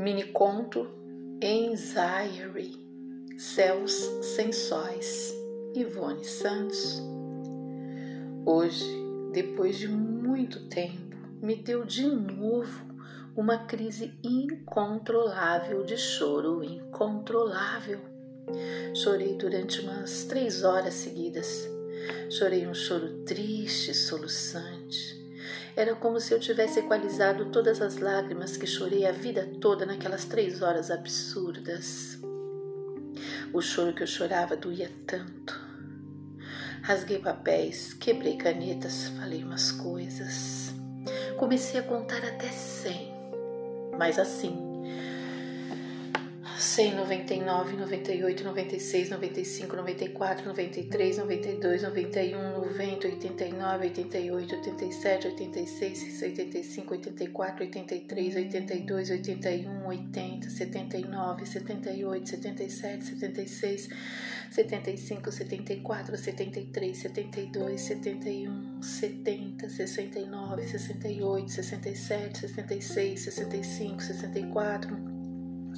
Mini conto Anxiety, Céus Sem Sóis, Ivone Santos. Hoje, depois de muito tempo, me deu de novo uma crise incontrolável de choro incontrolável. Chorei durante umas três horas seguidas. Chorei um choro triste, soluçante. Era como se eu tivesse equalizado todas as lágrimas que chorei a vida toda naquelas três horas absurdas. O choro que eu chorava doía tanto. Rasguei papéis, quebrei canetas, falei umas coisas. Comecei a contar até cem, mas assim, 100, 99, 98, 96, 95, 94, 93, 92, 91, 90, 89, 88, 87, 86, 85, 84, 83, 82, 81, 80, 79, 78, 77, 76, 75, 74, 73, 72, 71, 70, 69, 68, 67, 66, 65, 64,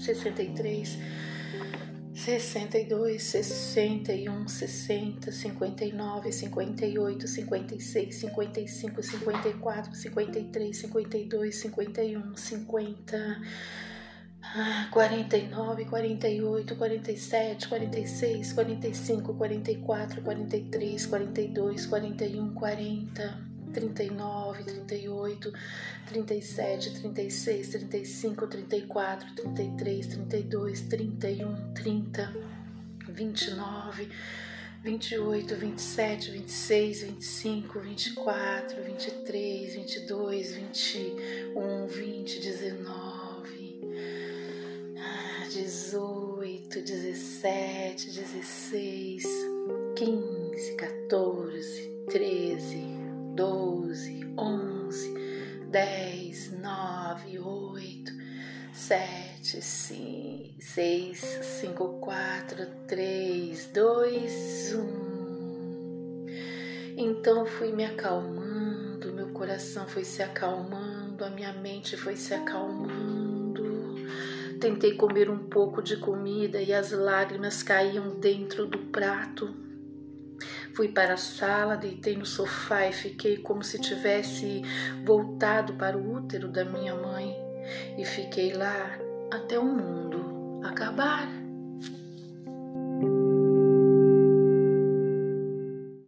63, 62, 61, 60, 59, 58, 56, 55, 54, 53, 52, 51, 50. 49, 48, 47, 46, 45, 44, 43, 42, 41, 40. 39, 38, 37, 36, 35, 34, 33, 32, 31, 30, 29, 28, 27, 26, 25, 24, 23, 22, 21, 20, 19, 18, 17, 16, 15, 14, dez, nove, oito, sete, seis, cinco, quatro, três, dois, um. Então fui me acalmando, meu coração foi se acalmando, a minha mente foi se acalmando. Tentei comer um pouco de comida e as lágrimas caíam dentro do prato. Fui para a sala, deitei no sofá e fiquei como se tivesse voltado para o útero da minha mãe e fiquei lá até o mundo acabar.